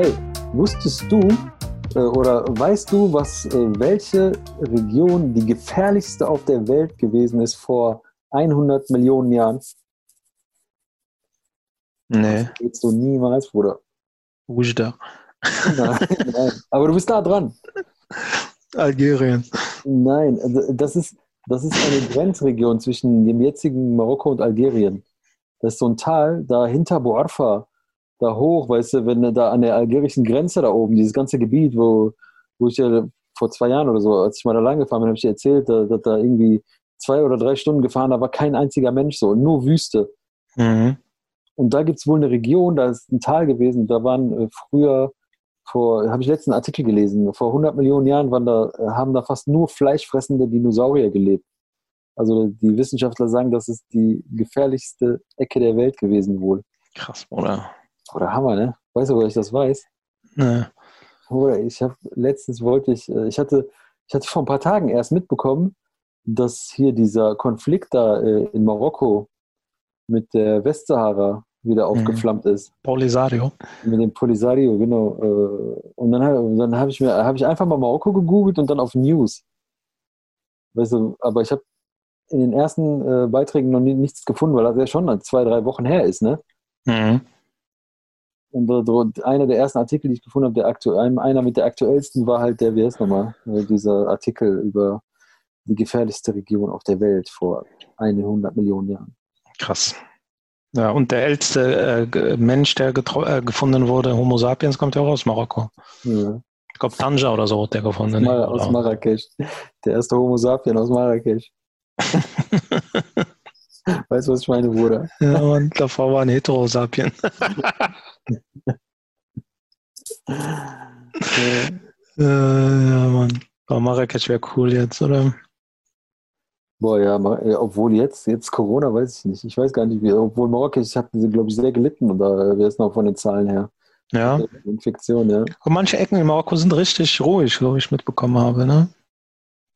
Hey, wusstest du äh, oder weißt du, was äh, welche Region die gefährlichste auf der Welt gewesen ist vor 100 Millionen Jahren? Nee. Das geht so niemals, Bruder. Ujda. Nein, nein. Aber du bist da dran. Algerien. Nein, also das ist, das ist eine Grenzregion zwischen dem jetzigen Marokko und Algerien. Das ist so ein Tal, da hinter Boarfa, da hoch, weißt du, wenn du da an der algerischen Grenze da oben, dieses ganze Gebiet, wo, wo ich ja vor zwei Jahren oder so, als ich mal da lang gefahren bin, habe ich dir erzählt, dass da, da irgendwie zwei oder drei Stunden gefahren, da war kein einziger Mensch so, nur Wüste. Mhm. Und da gibt es wohl eine Region, da ist ein Tal gewesen, da waren äh, früher, vor, habe ich letzten Artikel gelesen, vor 100 Millionen Jahren waren da, äh, haben da fast nur fleischfressende Dinosaurier gelebt. Also die Wissenschaftler sagen, das ist die gefährlichste Ecke der Welt gewesen wohl. Krass, oder? Oder Hammer, ne? Weißt du, woher ich das weiß? Nee. Oder ich habe letztens wollte ich, äh, ich hatte, ich hatte vor ein paar Tagen erst mitbekommen, dass hier dieser Konflikt da äh, in Marokko mit der Westsahara wieder aufgeflammt ist. Polisario. Mit dem Polisario, genau. äh, Und dann, dann habe ich mir, habe ich einfach mal Marokko gegoogelt und dann auf News. Weißt du, aber ich habe in den ersten Beiträgen noch nie, nichts gefunden, weil das ja schon zwei, drei Wochen her ist, ne? Mhm. Und einer der ersten Artikel, die ich gefunden habe, der aktu ein- einer mit der aktuellsten war halt der, wie heißt nochmal, äh, dieser Artikel über die gefährlichste Region auf der Welt vor 100 Millionen Jahren. Krass. Ja, und der älteste äh, Mensch, der äh, gefunden wurde, Homo sapiens, kommt ja auch aus Marokko. Ja. Ich glaube, Tanja oder so hat der gefunden. Mal aus Marrakesch. Der erste Homo sapien aus Marrakesch. weißt du, was ich meine, Bruder? ja, und davor war ein Heterosapien. Ja. Äh, ja, Mann. Aber Marrakesch wäre cool jetzt, oder? Boah, ja, obwohl jetzt, jetzt Corona, weiß ich nicht. Ich weiß gar nicht, wie, obwohl Marrakesch hat, glaube ich, sehr gelitten, oder wer ist noch von den Zahlen her? Ja. Infektion, ja. Und manche Ecken in Marokko sind richtig ruhig, so wie ich mitbekommen habe, ne?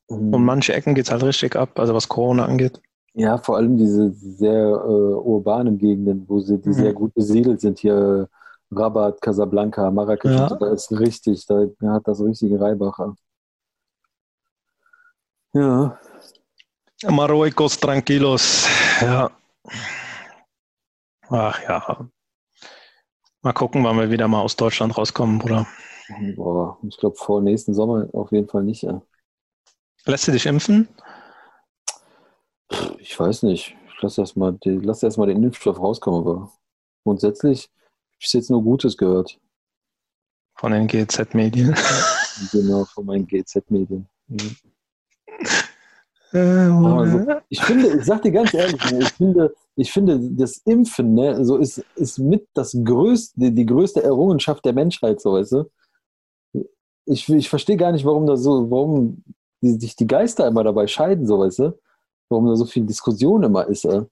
Mhm. Und manche Ecken geht's halt richtig ab, also was Corona angeht. Ja, vor allem diese sehr äh, urbanen Gegenden, wo sie, die Mhm. sehr gut besiedelt sind, hier äh, Rabat, Casablanca, Marrakesch, Ja. da ist richtig, da hat das richtige Reibacher. Ja, Marruecos tranquilos. Ja. Ach ja. Mal gucken, wann wir wieder mal aus Deutschland rauskommen, Bruder. boah, ich glaube vor nächsten Sommer auf jeden Fall nicht. Ja. Lässt du dich impfen? Ich weiß nicht, ich lasse erst mal, die- lass erst mal den Impfstoff rauskommen, aber grundsätzlich habe ich jetzt nur Gutes gehört. Von den GZ-Medien. Genau, von meinen GZ-Medien. Mhm. Äh, Also, ich finde, ich sag dir ganz ehrlich, ne, ich finde, ich finde, das Impfen, ne, so ist, ist mit das größte, die größte Errungenschaft der Menschheit, so weißt du. Ich, ich verstehe gar nicht, warum da so, warum die, sich die Geister immer dabei scheiden, so weißt du. Warum da so viel Diskussion immer ist. Äh.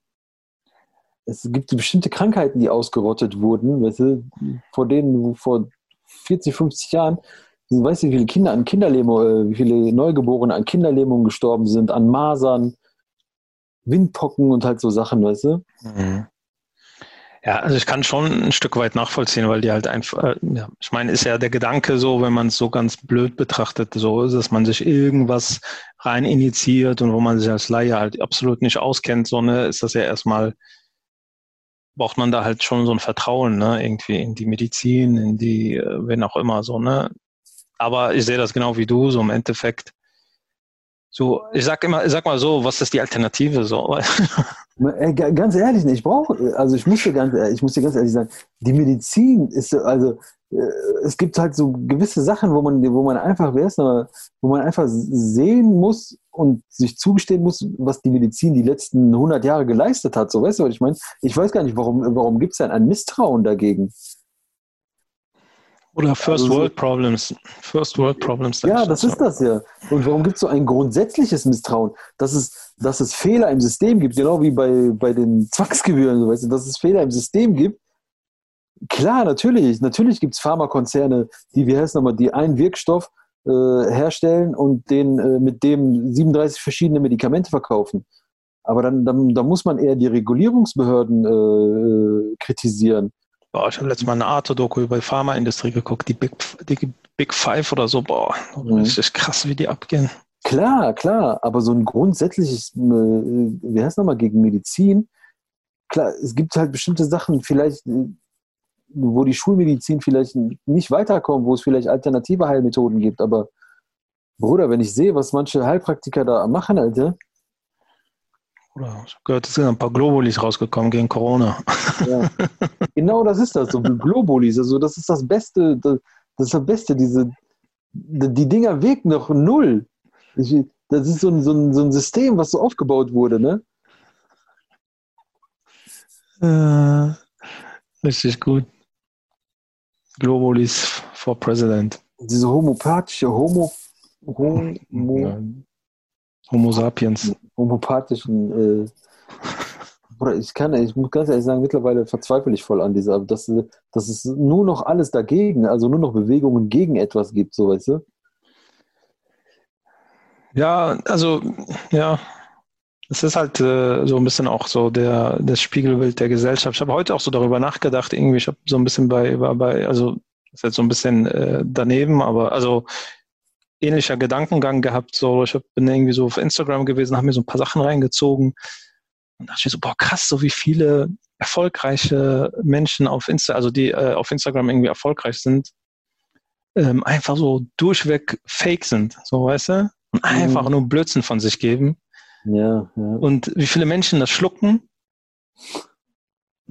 Es gibt bestimmte Krankheiten, die ausgerottet wurden, weißt du, vor denen vor 40, 50 Jahren weißt du, wie viele Kinder an Kinderlähmung, äh, wie viele Neugeborene an Kinderlähmung gestorben sind, an Masern, Windpocken und halt so Sachen, weißt du? Mhm. Ja, also ich kann schon ein Stück weit nachvollziehen, weil die halt einfach, äh, ja, ich meine, ist ja der Gedanke so, wenn man es so ganz blöd betrachtet, so ist, dass man sich irgendwas rein initiiert und wo man sich als Laie halt absolut nicht auskennt, so ne, ist das ja erstmal, braucht man da halt schon so ein Vertrauen, ne, irgendwie in die Medizin, in die, äh, wen auch immer, so, ne. Aber ich sehe das genau wie du, so im Endeffekt. So, ich sag immer, sag mal so, was ist die Alternative so? Ga- ganz ehrlich, ich brauche, also ich muss dir ganz, ich muss dir ganz ehrlich sagen, die Medizin ist, so- also äh, es gibt halt so gewisse Sachen, wo man, wo man einfach, wer ist wo man einfach sehen muss und sich zugestehen muss, was die Medizin die letzten 100 Jahre geleistet hat. So, weißt du, was ich meine? Ich weiß gar nicht, warum, warum gibt es denn ein Misstrauen dagegen? Oder First Also so- World Problems. First World Problems. Ja, das ist das ja. Und warum gibt es so ein grundsätzliches Misstrauen, dass es, dass es Fehler im System gibt, genau wie bei, bei den Zwangsgebühren, so, weißt du, dass es Fehler im System gibt. Klar, natürlich. Natürlich gibt es Pharmakonzerne, die, wie heißt nochmal, die einen Wirkstoff äh, herstellen und den äh, mit dem 37 verschiedene Medikamente verkaufen. Aber dann, dann, dann muss man eher die Regulierungsbehörden äh, kritisieren. Boah, ich habe letztes Mal eine Arte-Doku über die Pharmaindustrie geguckt, die Big, die Big Five oder so. Boah, mhm. richtig krass, wie die abgehen. Klar, klar, aber so ein grundsätzliches, äh, wie heißt nochmal, gegen Medizin, klar, es gibt halt bestimmte Sachen, vielleicht, äh, wo die Schulmedizin vielleicht nicht weiterkommt, wo es vielleicht alternative Heilmethoden gibt, aber Bruder, wenn ich sehe, was manche Heilpraktiker da machen, Alter. Oder ich habe gehört, es sind ein paar Globulis rausgekommen gegen Corona. Ja. genau das ist das, so Globulis, also das ist das Beste, das, das ist das Beste, diese, die Dinger wirken noch null. Ich, das ist so ein, so, ein, so ein System, was so aufgebaut wurde, ne? Äh, richtig gut. Globalis for President. Diese homopathische, Homo, Homo, Homo sapiens. Homopathischen, äh, ich kann, ich muss ganz ehrlich sagen, mittlerweile verzweifle ich voll an dieser, dass, dass es nur noch alles dagegen, also nur noch Bewegungen gegen etwas gibt, so weißt du? Ja, also, ja, es ist halt äh, so ein bisschen auch so der, das Spiegelbild der Gesellschaft. Ich habe heute auch so darüber nachgedacht, irgendwie, ich habe so ein bisschen bei, bei also ist jetzt so ein bisschen äh, daneben, aber also ähnlicher Gedankengang gehabt. So, ich bin irgendwie so auf Instagram gewesen, habe mir so ein paar Sachen reingezogen und dachte mir so, boah, krass, so wie viele erfolgreiche Menschen auf Insta, also die äh, auf Instagram irgendwie erfolgreich sind, ähm, einfach so durchweg fake sind, so weißt du? und einfach mhm. nur Blödsinn von sich geben. Ja, ja. Und wie viele Menschen das schlucken.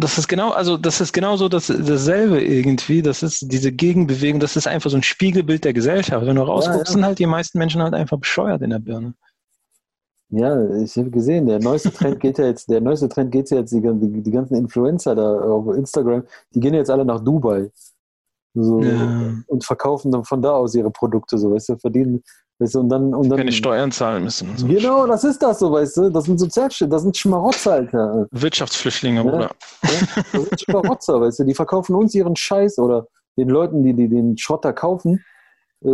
Das ist genau, also das ist genauso das, dasselbe irgendwie. Das ist diese Gegenbewegung, das ist einfach so ein Spiegelbild der Gesellschaft. Wenn du rausguckst, ja, ja. sind halt die meisten Menschen halt einfach bescheuert in der Birne. Ja, ich habe gesehen, der neueste Trend geht ja jetzt, der neueste Trend geht ja jetzt, die, die, die ganzen Influencer da auf Instagram, die gehen jetzt alle nach Dubai. So, ja. und verkaufen dann von da aus ihre Produkte, so, weißt du, verdienen Weißt du, und dann, und dann, Keine Steuern zahlen müssen. So. Genau, das ist das so, weißt du. Das sind Sozialstellen, das sind Schmarotzer, Alter. Wirtschaftsflüchtlinge, ja? Bruder. Ja? Das sind Schmarotzer, weißt du. Die verkaufen uns ihren Scheiß oder den Leuten, die, die den Schrotter kaufen äh,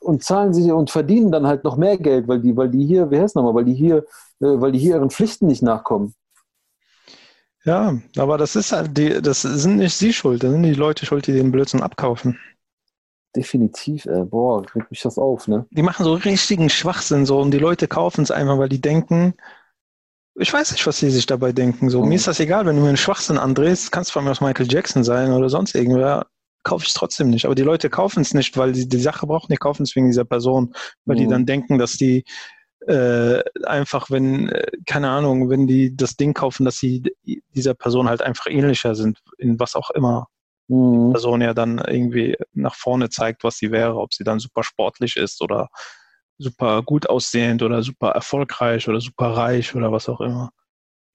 und zahlen sich und verdienen dann halt noch mehr Geld, weil die, weil die hier, wie heißt nochmal, weil die hier, äh, weil die hier ihren Pflichten nicht nachkommen. Ja, aber das ist halt, die, das sind nicht sie schuld, das sind die Leute schuld, die den Blödsinn abkaufen. Definitiv, ey. boah, kriegt mich das auf, ne? Die machen so richtigen Schwachsinn so und die Leute kaufen es einfach, weil die denken, ich weiß nicht, was sie sich dabei denken. So, mhm. mir ist das egal, wenn du mir einen Schwachsinn andrehst, kannst von mir aus Michael Jackson sein oder sonst irgendwer, kaufe ich es trotzdem nicht. Aber die Leute kaufen es nicht, weil sie die Sache brauchen, die kaufen es wegen dieser Person, weil mhm. die dann denken, dass die äh, einfach, wenn, äh, keine Ahnung, wenn die das Ding kaufen, dass sie dieser Person halt einfach ähnlicher sind, in was auch immer mhm. die Person ja dann irgendwie nach vorne zeigt, was sie wäre, ob sie dann super sportlich ist oder super gut aussehend oder super erfolgreich oder super reich oder was auch immer.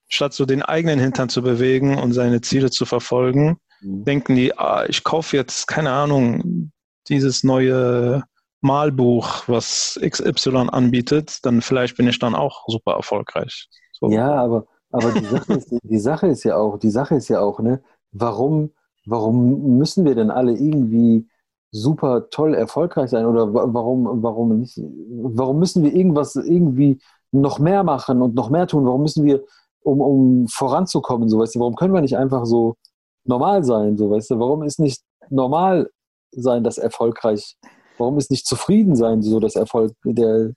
Statt so den eigenen Hintern zu bewegen und seine Ziele zu verfolgen, mhm. denken die, ah, ich kaufe jetzt, keine Ahnung, dieses neue Malbuch, was XY anbietet, dann vielleicht bin ich dann auch super erfolgreich. So. Ja, aber, aber die, Sache ist, die Sache ist ja auch, die Sache ist ja auch, ne, warum warum müssen wir denn alle irgendwie super toll erfolgreich sein oder warum, warum nicht, warum müssen wir irgendwas irgendwie noch mehr machen und noch mehr tun? Warum müssen wir, um, um voranzukommen, so weißt du, warum können wir nicht einfach so normal sein, so weißt du, warum ist nicht normal sein das erfolgreich? Warum ist nicht zufrieden sein, so das Erfolg, der,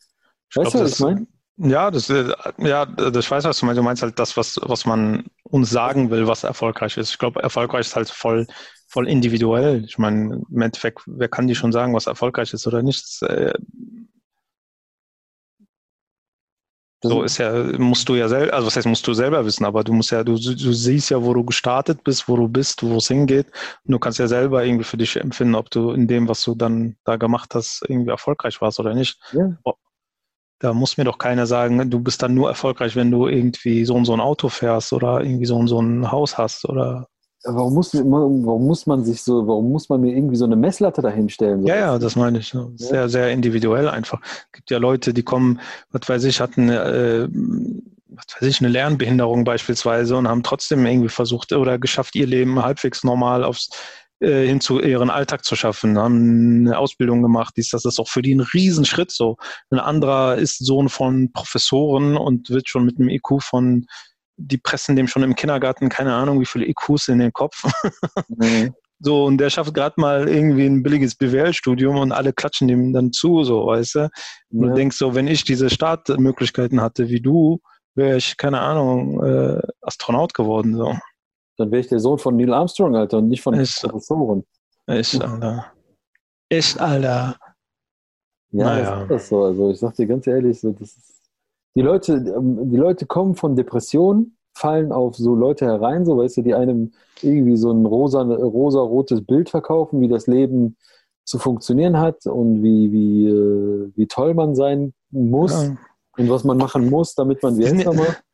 weißt du, was ich meine? Ja, das, äh, ja, das weiß, was du meinst. Du meinst halt das, was, was man uns sagen will, was erfolgreich ist. Ich glaube, erfolgreich ist halt voll, voll individuell. Ich meine, im Endeffekt, wer kann dir schon sagen, was erfolgreich ist oder nicht? Das, äh, so ist ja, musst du ja selber, also was heißt, musst du selber wissen, aber du musst ja, du, du siehst ja, wo du gestartet bist, wo du bist, wo es hingeht. Und du kannst ja selber irgendwie für dich empfinden, ob du in dem, was du dann da gemacht hast, irgendwie erfolgreich warst oder nicht. Ja. Da muss mir doch keiner sagen, du bist dann nur erfolgreich, wenn du irgendwie so und so ein Auto fährst oder irgendwie so und so ein Haus hast oder. Warum muss, warum muss man sich so, warum muss man mir irgendwie so eine Messlatte dahinstellen? So ja, ja, das meine ich. Sehr, sehr individuell einfach. Es gibt ja Leute, die kommen, was weiß ich, hatten, äh, was weiß ich, eine Lernbehinderung beispielsweise und haben trotzdem irgendwie versucht oder geschafft, ihr Leben halbwegs normal aufs äh, hin zu ihren Alltag zu schaffen, haben eine Ausbildung gemacht, dies, das ist auch für die ein Riesenschritt so. Ein anderer ist Sohn von Professoren und wird schon mit einem IQ von die pressen dem schon im Kindergarten, keine Ahnung, wie viele IQs in den Kopf. Mhm. So, und der schafft gerade mal irgendwie ein billiges BWL-Studium und alle klatschen dem dann zu, so, weißt du? Und ja. du denkst so, wenn ich diese Startmöglichkeiten hatte wie du, wäre ich, keine Ahnung, äh, Astronaut geworden, so. Dann wäre ich der Sohn von Neil Armstrong, Alter, und nicht von Echt, Professoren. Echt, Alter. Echt, Alter. Ja, naja. das ist das so. Also ich sag dir ganz ehrlich, so, das ist, die Leute, ähm, die Leute kommen von Depressionen, fallen auf so Leute herein, so weißt du, die einem irgendwie so ein rosa, rosa-rotes Bild verkaufen, wie das Leben zu funktionieren hat und wie, wie, äh, wie toll man sein muss ja. und was man machen muss, damit man wie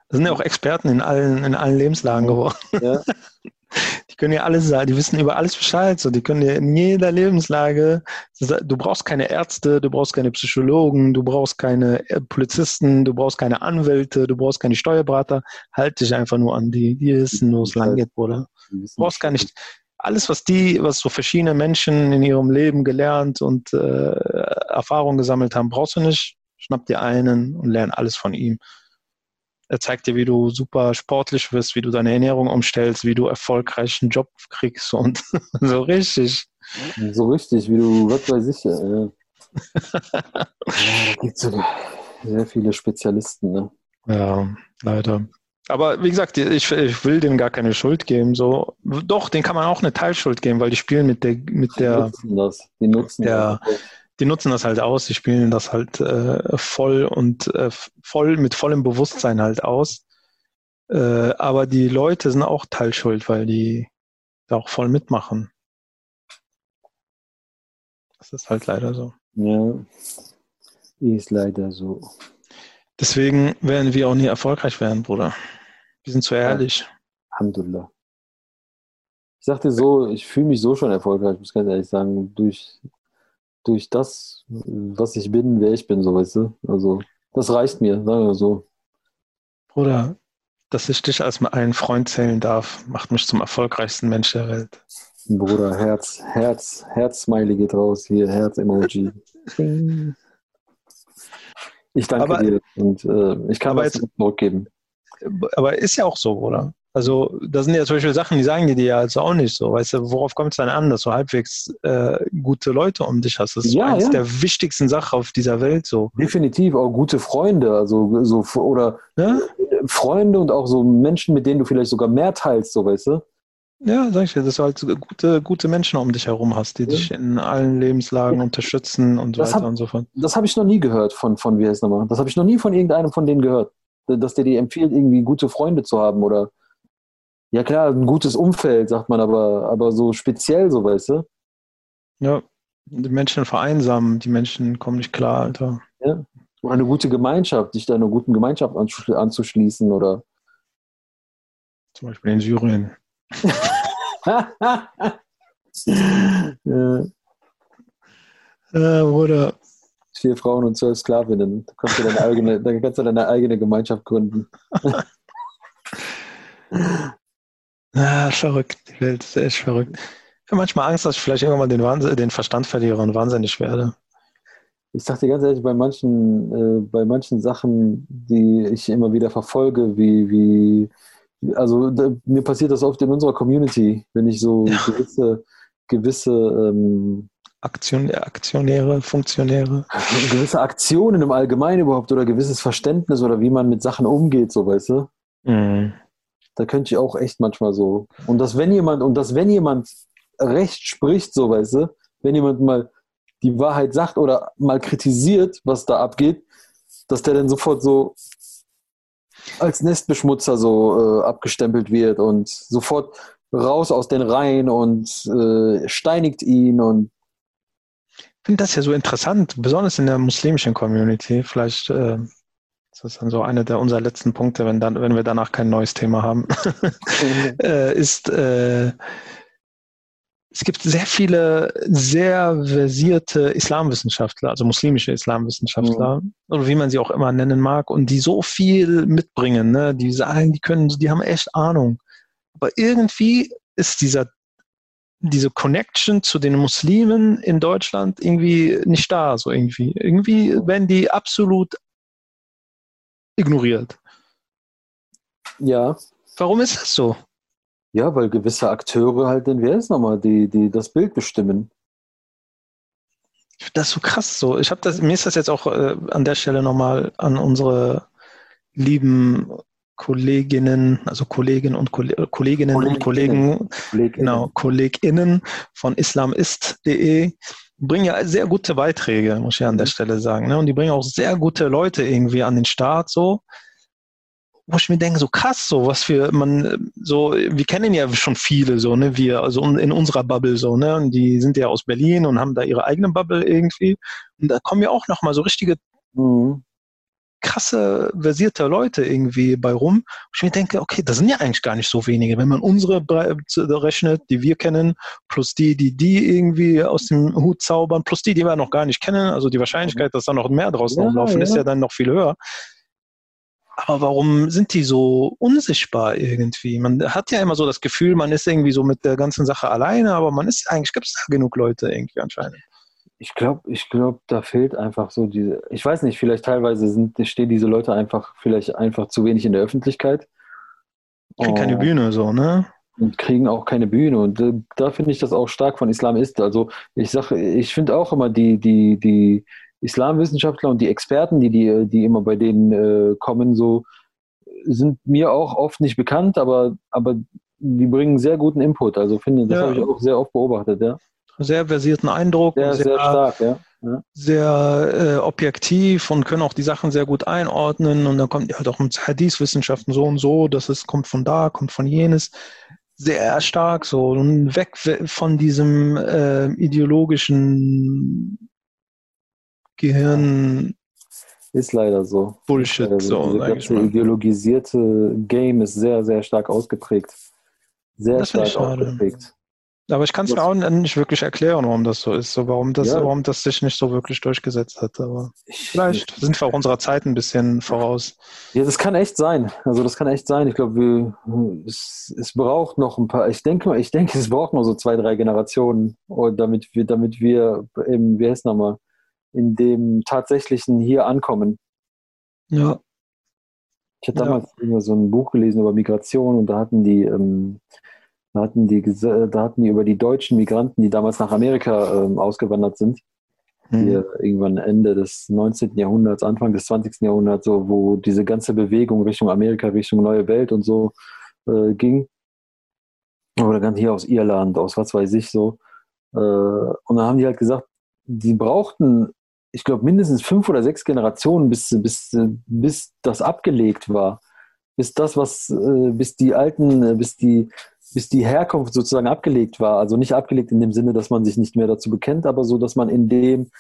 Das sind ja auch Experten in allen, in allen Lebenslagen geworden. Ja. Die können ja alles sagen, die wissen über alles Bescheid. So, die können dir in jeder Lebenslage, du brauchst keine Ärzte, du brauchst keine Psychologen, du brauchst keine äh, Polizisten, du brauchst keine Anwälte, du brauchst keine Steuerberater. Halt dich einfach nur an die, die wissen, wo es lang geht, Bruder. Du brauchst gar nicht alles, was die, was so verschiedene Menschen in ihrem Leben gelernt und äh, Erfahrungen gesammelt haben, brauchst du nicht. Schnapp dir einen und lern alles von ihm. Er zeigt dir, wie du super sportlich wirst, wie du deine Ernährung umstellst, wie du erfolgreich einen Job kriegst und so richtig. So richtig, wie du, was weiß ich. Äh, ja, da gibt es sehr viele Spezialisten. Ne? Ja, leider. Aber wie gesagt, ich, ich, will denen gar keine Schuld geben. So, doch, den kann man auch eine Teilschuld geben, weil die spielen mit der, mit der, die nutzen das. Die nutzen der, das die nutzen das halt aus, die spielen das halt äh, voll und äh, voll mit vollem Bewusstsein halt aus. Äh, aber die Leute sind auch teilschuld, weil die da auch voll mitmachen. Das ist halt leider so. Ja, ist leider so. Deswegen werden wir auch nie erfolgreich werden, Bruder. Wir sind zu ehrlich. Ja. Alhamdulillah. Ich sagte so, ich fühle mich so schon erfolgreich, muss ganz ehrlich sagen, durch durch das, was ich bin, wer ich bin, so weißt du. Also, das reicht mir, sagen wir so. Bruder, dass ich dich als einen Freund zählen darf, macht mich zum erfolgreichsten Mensch der Welt. Bruder, Herz, Herz, Herz-Smiley geht raus, hier, Herz-Emoji. ich danke aber, dir und äh, ich kann was zurückgeben. Aber ist ja auch so, Bruder. Also, das sind ja zum Beispiel Sachen, die sagen die dir ja also auch nicht so. Weißt du, worauf kommt es dann an, dass du halbwegs äh, gute Leute um dich hast? Das ist ja, eines ja. der wichtigsten Sachen auf dieser Welt so. Definitiv, auch gute Freunde, also so oder ja? Freunde und auch so Menschen, mit denen du vielleicht sogar mehr teilst, so weißt du? Ja, sag ich dir, dass du halt gute, gute Menschen um dich herum hast, die ja. dich in allen Lebenslagen unterstützen und das weiter hab, und so fort. Das habe ich noch nie gehört von, von wie heißt nochmal? Das habe ich noch nie von irgendeinem von denen gehört. Dass der dir empfiehlt, irgendwie gute Freunde zu haben oder ja klar, ein gutes Umfeld, sagt man, aber, aber so speziell, so weißt du? Ja, die Menschen vereinsamen, die Menschen kommen nicht klar, Alter. Ja. Oder eine gute Gemeinschaft, dich da einer guten Gemeinschaft anzuschließen oder. Zum Beispiel in Syrien. ja. Äh, Bruder. Vier Frauen und zwölf Sklavinnen. Da kannst du deine eigene, da kannst du deine eigene Gemeinschaft gründen. Ja, verrückt. Die Welt ist echt verrückt. Ich habe manchmal Angst, dass ich vielleicht irgendwann mal den, Wahnsinn, den Verstand verliere und wahnsinnig werde. Ich sage dir ganz ehrlich, bei manchen, äh, bei manchen Sachen, die ich immer wieder verfolge, wie, wie also da, mir passiert das oft in unserer Community, wenn ich so ja. gewisse, gewisse ähm, Aktion, Aktionäre, Funktionäre. Gewisse Aktionen im Allgemeinen überhaupt oder gewisses Verständnis oder wie man mit Sachen umgeht, so weißt du. Mhm da könnte ich auch echt manchmal so. Und dass wenn jemand, und dass wenn jemand recht spricht, so weißt du, wenn jemand mal die Wahrheit sagt oder mal kritisiert, was da abgeht, dass der dann sofort so als Nestbeschmutzer so äh, abgestempelt wird und sofort raus aus den Reihen und äh, steinigt ihn und ich finde das ja so interessant, besonders in der muslimischen Community. Vielleicht äh, das ist dann so einer der unserer letzten Punkte, wenn, dann, wenn wir danach kein neues Thema haben, äh, ist, äh, es gibt sehr viele sehr versierte Islamwissenschaftler, also muslimische Islamwissenschaftler, mhm. oder wie man sie auch immer nennen mag, und die so viel mitbringen, ne? die sagen, die können, die haben echt Ahnung. Aber irgendwie ist dieser diese Connection zu den Muslimen in Deutschland irgendwie nicht da, so irgendwie. Irgendwie werden die absolut ignoriert. Ja. Warum ist das so? Ja, weil gewisse Akteure halt den, ist nochmal, die, die das Bild bestimmen. Das ist so krass so. Ich habe das, mir ist das jetzt auch äh, an der Stelle nochmal an unsere lieben Kolleginnen, also Kolleginnen und Kolleginnen, Kolleginnen und Kollegen, Kolleginnen. genau, KollegInnen von islamist.de bringen ja sehr gute Beiträge, muss ich an der mhm. Stelle sagen. Ne? Und die bringen auch sehr gute Leute irgendwie an den Start so. Wo ich mir denke, so krass, so was für man, so, wir kennen ja schon viele, so, ne, wir, also in unserer Bubble, so, ne, und die sind ja aus Berlin und haben da ihre eigene Bubble irgendwie. Und da kommen ja auch nochmal so richtige mhm krasse, versierte Leute irgendwie bei rum. ich mir denke, okay, das sind ja eigentlich gar nicht so wenige. Wenn man unsere rechnet, die wir kennen, plus die, die die irgendwie aus dem Hut zaubern, plus die, die wir noch gar nicht kennen, also die Wahrscheinlichkeit, dass da noch mehr draußen ja, rumlaufen, ja. ist ja dann noch viel höher. Aber warum sind die so unsichtbar irgendwie? Man hat ja immer so das Gefühl, man ist irgendwie so mit der ganzen Sache alleine, aber man ist eigentlich, gibt es da genug Leute irgendwie anscheinend ich glaube, ich glaube, da fehlt einfach so diese, ich weiß nicht, vielleicht teilweise sind, stehen diese Leute einfach, vielleicht einfach zu wenig in der Öffentlichkeit. Kriegen oh, keine Bühne so, ne? Und kriegen auch keine Bühne. Und da, da finde ich das auch stark von Islamisten. Also ich sage, ich finde auch immer die, die, die Islamwissenschaftler und die Experten, die, die, die immer bei denen äh, kommen, so sind mir auch oft nicht bekannt, aber, aber die bringen sehr guten Input. Also finde, das ja. habe ich auch sehr oft beobachtet, ja sehr versierten Eindruck. Sehr, sehr, sehr stark, ja. ja. Sehr äh, objektiv und können auch die Sachen sehr gut einordnen. Und dann kommt halt auch mit Hadith-Wissenschaften so und so, dass es kommt von da, kommt von jenes. Sehr stark so und weg von diesem äh, ideologischen Gehirn. Ist leider so. Bullshit. Leider so, so ganze ideologisierte Game ist sehr, sehr stark ausgeprägt. Sehr das stark ausgeprägt. Aber ich kann es mir auch nicht wirklich erklären, warum das so ist, so warum das, ja. warum das sich nicht so wirklich durchgesetzt hat. Aber vielleicht sind wir auch unserer Zeit ein bisschen voraus. Ja, das kann echt sein. Also das kann echt sein. Ich glaube, es, es braucht noch ein paar. Ich denke, ich denke, es braucht noch so zwei, drei Generationen, damit wir, damit wir im, wie heißt nochmal, in dem tatsächlichen hier ankommen. Ja. Ich hatte damals ja. so ein Buch gelesen über Migration und da hatten die ähm, da hatten die, da hatten die über die deutschen Migranten, die damals nach Amerika ähm, ausgewandert sind, mhm. die irgendwann Ende des 19. Jahrhunderts, Anfang des 20. Jahrhunderts, so, wo diese ganze Bewegung Richtung Amerika, Richtung neue Welt und so äh, ging. Oder ganz hier aus Irland, aus was weiß ich so. Äh, und dann haben die halt gesagt, die brauchten, ich glaube, mindestens fünf oder sechs Generationen, bis, bis, bis das abgelegt war. Bis das, was, äh, bis die alten, bis die bis die Herkunft sozusagen abgelegt war. Also nicht abgelegt in dem Sinne, dass man sich nicht mehr dazu bekennt, aber so, dass man in dem,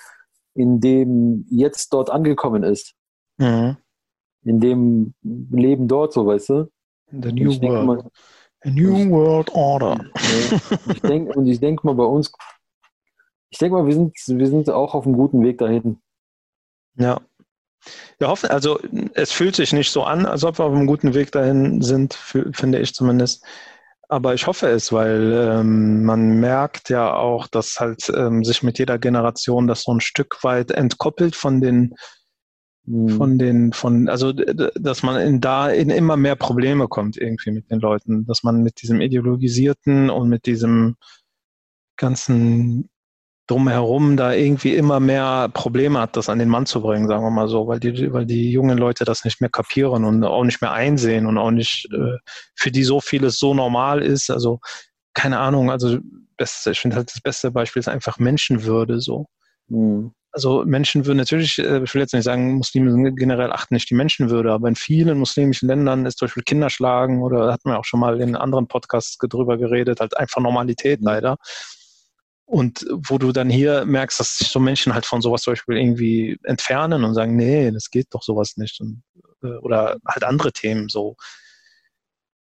in dem jetzt dort angekommen ist. Mhm. In dem Leben dort, so weißt du. The New World. Mal, A New World Order. ich denk, und ich denke mal bei uns, ich denke mal, wir sind, wir sind auch auf einem guten Weg dahin. Ja. Wir hoffen, also es fühlt sich nicht so an, als ob wir auf einem guten Weg dahin sind, finde ich zumindest. Aber ich hoffe es, weil ähm, man merkt ja auch, dass halt ähm, sich mit jeder Generation das so ein Stück weit entkoppelt von den mhm. von den von also dass man in da in immer mehr Probleme kommt irgendwie mit den Leuten, dass man mit diesem ideologisierten und mit diesem ganzen drumherum da irgendwie immer mehr Probleme hat, das an den Mann zu bringen, sagen wir mal so, weil die, weil die jungen Leute das nicht mehr kapieren und auch nicht mehr einsehen und auch nicht äh, für die so vieles so normal ist. Also keine Ahnung, also beste, ich finde halt das beste Beispiel ist einfach Menschenwürde so. Mhm. Also Menschenwürde, natürlich, äh, ich will jetzt nicht sagen, Muslime generell achten nicht die Menschenwürde, aber in vielen muslimischen Ländern ist zum Beispiel Kinderschlagen oder hat man auch schon mal in anderen Podcasts drüber geredet, halt einfach Normalität mhm. leider. Und wo du dann hier merkst, dass sich so Menschen halt von sowas zum Beispiel irgendwie entfernen und sagen, nee, das geht doch sowas nicht. Und, äh, oder halt andere Themen so.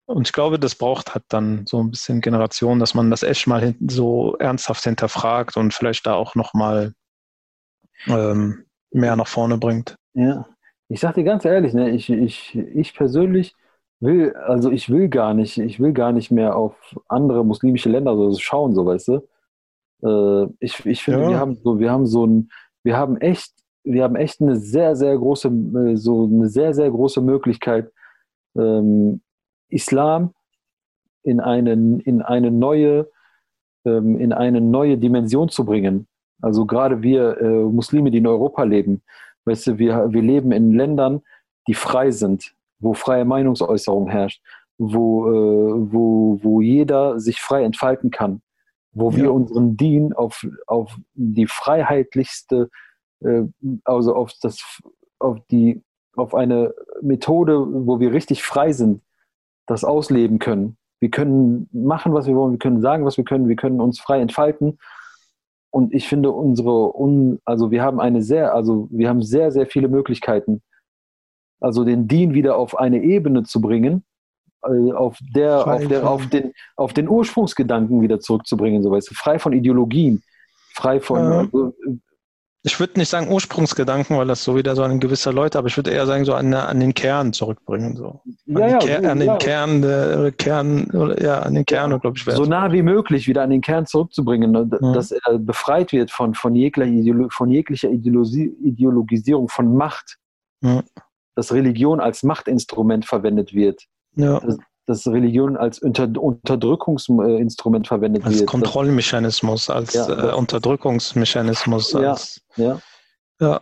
Und ich glaube, das braucht halt dann so ein bisschen Generation, dass man das echt mal so ernsthaft hinterfragt und vielleicht da auch nochmal ähm, mehr nach vorne bringt. Ja, ich sag dir ganz ehrlich, ne, ich, ich, ich persönlich will, also ich will gar nicht, ich will gar nicht mehr auf andere muslimische Länder so schauen, so weißt du. Äh, ich, ich finde, ja. wir haben so, wir haben so ein, wir haben echt, wir haben echt eine sehr, sehr große, äh, so eine sehr, sehr große Möglichkeit, ähm, Islam in, einen, in eine neue ähm, in eine neue Dimension zu bringen. Also gerade wir äh, Muslime, die in Europa leben, weißt du, wir, wir leben in Ländern, die frei sind, wo freie Meinungsäußerung herrscht, wo, äh, wo, wo jeder sich frei entfalten kann, wo ja. wir unseren Dien auf, auf die freiheitlichste, äh, also auf das, auf die, auf eine Methode, wo wir richtig frei sind, das ausleben können. Wir können machen, was wir wollen, wir können sagen, was wir können, wir können uns frei entfalten. Und ich finde unsere, also wir haben eine sehr, also wir haben sehr, sehr viele Möglichkeiten, also den Dien wieder auf eine Ebene zu bringen, auf der, auf der, auf den, auf den Ursprungsgedanken wieder zurückzubringen, so weißt du, frei von Ideologien, frei von, ja. also, ich würde nicht sagen Ursprungsgedanken, weil das so wieder so ein gewisser Leute, aber ich würde eher sagen, so an, an den Kern zurückbringen. So. An, ja, ja, Ker an den ja. Kern, der Kern, oder, ja, an den Kern, glaube ich, So nah wie möglich wieder an den Kern zurückzubringen, ne, dass er befreit wird von, von, jeglicher, von jeglicher Ideologisierung, von Macht. Dass Religion als Machtinstrument verwendet wird. Ja. Dass, dass Religion als Unter Unterdrückungsinstrument verwendet als wird. Als Kontrollmechanismus, als ja, äh, Unterdrückungsmechanismus. Als, ja, ja. ja.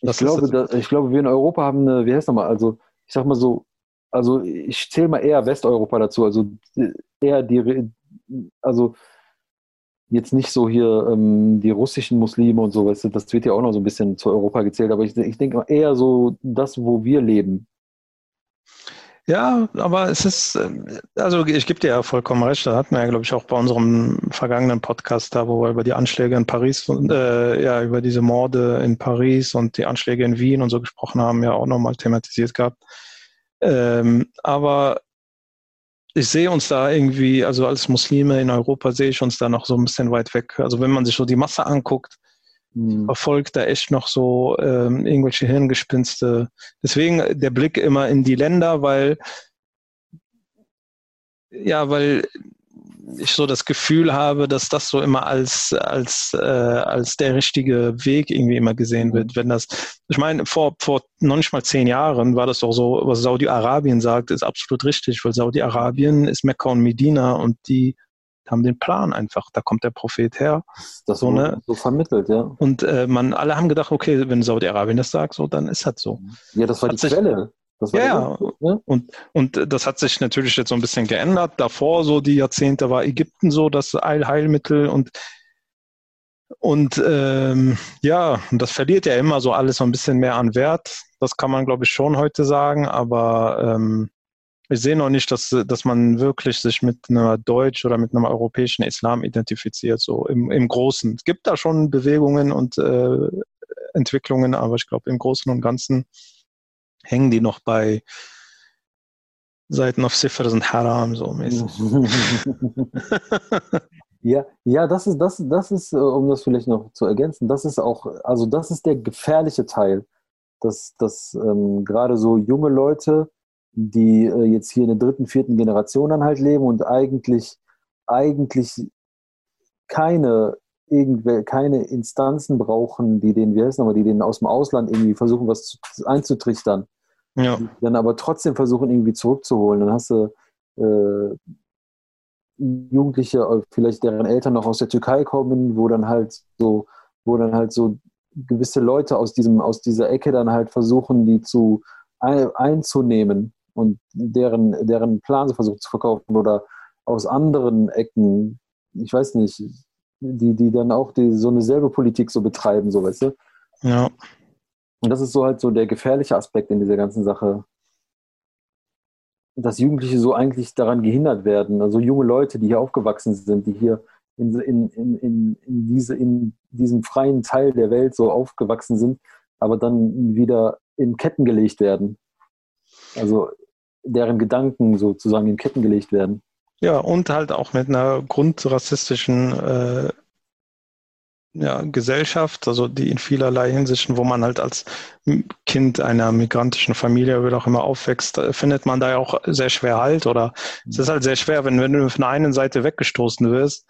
Ich glaube, da, ich glaube, wir in Europa haben eine, wie heißt nochmal, also ich sag mal so, also ich zähle mal eher Westeuropa dazu, also eher die, also jetzt nicht so hier ähm, die russischen Muslime und so, weißt du, das wird ja auch noch so ein bisschen zu Europa gezählt, aber ich, ich denke eher so das, wo wir leben. Ja, aber es ist, äh, also ich gebe dir ja vollkommen recht, da hatten wir ja, glaube ich, auch bei unserem vergangenen Podcast da, wo wir über die Anschläge in Paris, äh, ja, über diese Morde in Paris und die Anschläge in Wien und so gesprochen haben, ja auch nochmal thematisiert gehabt. Ähm, aber ich sehe uns da irgendwie, also als Muslime in Europa sehe ich uns da noch so ein bisschen weit weg. Also wenn man sich so die Masse anguckt, mhm. verfolgt da echt noch so ähm, irgendwelche Hirngespinste. Deswegen der Blick immer in die Länder, weil ja, weil ich so das Gefühl habe, dass das so immer als als äh, als der richtige Weg irgendwie immer gesehen wird. Wenn das, ich meine, vor vor noch nicht mal zehn Jahren war das doch so, was Saudi-Arabien sagt, ist absolut richtig, weil Saudi-Arabien ist Mekka und Medina und die haben den Plan einfach. Da kommt der Prophet her. Das so, ne? so vermittelt, ja. Und äh, man, alle haben gedacht, okay, wenn Saudi-Arabien das sagt, so, dann ist das so. Ja, das war hat die sich, Quelle. Ja, ja. Und, und das hat sich natürlich jetzt so ein bisschen geändert. Davor, so die Jahrzehnte, war Ägypten so das Allheilmittel und und ähm, ja, das verliert ja immer so alles so ein bisschen mehr an Wert. Das kann man, glaube ich, schon heute sagen. Aber ähm, ich sehe noch nicht, dass, dass man wirklich sich mit einer deutsch oder mit einem europäischen Islam identifiziert, so im, im Großen. Es gibt da schon Bewegungen und äh, Entwicklungen, aber ich glaube, im Großen und Ganzen hängen die noch bei Seiten auf Sifr sind Haram, so mäßig. ja, ja, das ist, das, das ist, äh, um das vielleicht noch zu ergänzen, das ist auch, also das ist der gefährliche Teil, dass, dass ähm, gerade so junge Leute die äh, jetzt hier in der dritten, vierten Generation dann halt leben und eigentlich, eigentlich keine, irgendwel keine Instanzen brauchen, die den, wie heißt nochmal, die denen aus dem Ausland irgendwie versuchen, was zu, einzutrichtern. Ja. Dann aber trotzdem versuchen, irgendwie zurückzuholen. Dann hast du äh, Jugendliche, äh, vielleicht deren Eltern noch aus der Türkei kommen, wo dann halt so, wo dann halt so gewisse Leute aus diesem, aus dieser Ecke dann halt versuchen, die zu einzunehmen und deren, deren Plan so versucht zu verkaufen oder aus anderen Ecken, ich weiß nicht, die, die dann auch die, so eine selbe Politik so betreiben, so weißt du? Ja. Und das ist so halt so der gefährliche Aspekt in dieser ganzen Sache. Dass Jugendliche so eigentlich daran gehindert werden, also junge Leute, die hier aufgewachsen sind, die hier in, in, in, in, in, diese, in diesem freien Teil der Welt so aufgewachsen sind, aber dann wieder in Ketten gelegt werden. Also deren Gedanken sozusagen in Ketten gelegt werden. Ja, und halt auch mit einer grundrassistischen äh, ja, Gesellschaft, also die in vielerlei Hinsichten, wo man halt als Kind einer migrantischen Familie oder auch immer aufwächst, äh, findet man da ja auch sehr schwer halt oder es ist halt sehr schwer, wenn, wenn du von der einen Seite weggestoßen wirst,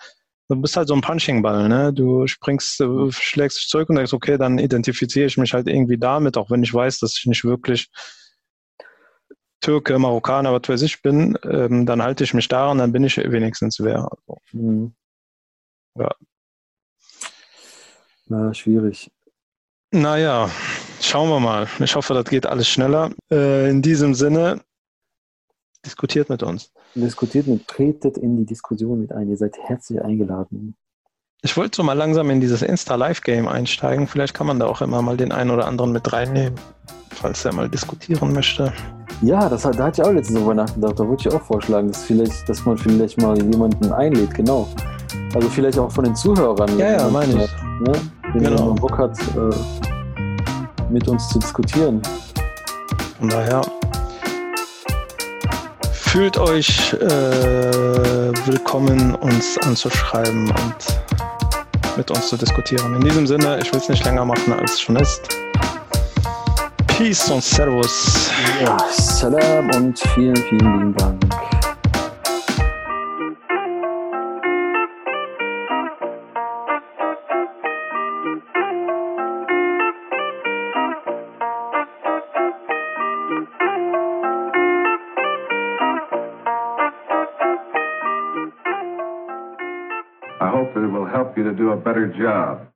du bist halt so ein Punchingball, ne? Du springst, du schlägst dich zurück und denkst, okay, dann identifiziere ich mich halt irgendwie damit, auch wenn ich weiß, dass ich nicht wirklich Türke, Marokkaner, was weiß ich bin, ähm, dann halte ich mich daran, dann bin ich wenigstens wer. Also, Mhm. ja. Ja, schwierig. Naja, schauen wir mal. Ich hoffe, das geht alles schneller. Äh, in diesem Sinne, diskutiert mit uns. Diskutiert mit, tretet in die Diskussion mit ein. Ihr seid herzlich eingeladen. Ich wollte so mal langsam in dieses Insta-Live-Game einsteigen. Vielleicht kann man da auch immer mal den einen oder anderen mit reinnehmen, falls er mal diskutieren möchte. Ja, das, hat- da hatte ich auch letztens drüber nachgedacht. Da würde ich auch vorschlagen, dass, vielleicht, dass man vielleicht mal jemanden einlädt, genau. Also vielleicht auch von den Zuhörern. Ja, ja, meine ich. Ne? Wenn Genau. jemand Bock hat, äh, mit uns zu diskutieren. Von daher fühlt euch äh, willkommen, uns anzuschreiben und mit uns zu diskutieren. In diesem Sinne, ich will es nicht länger machen, als es schon ist. Peace und Servus. Ja, Salam und vielen, vielen lieben Dank. You to do a better job.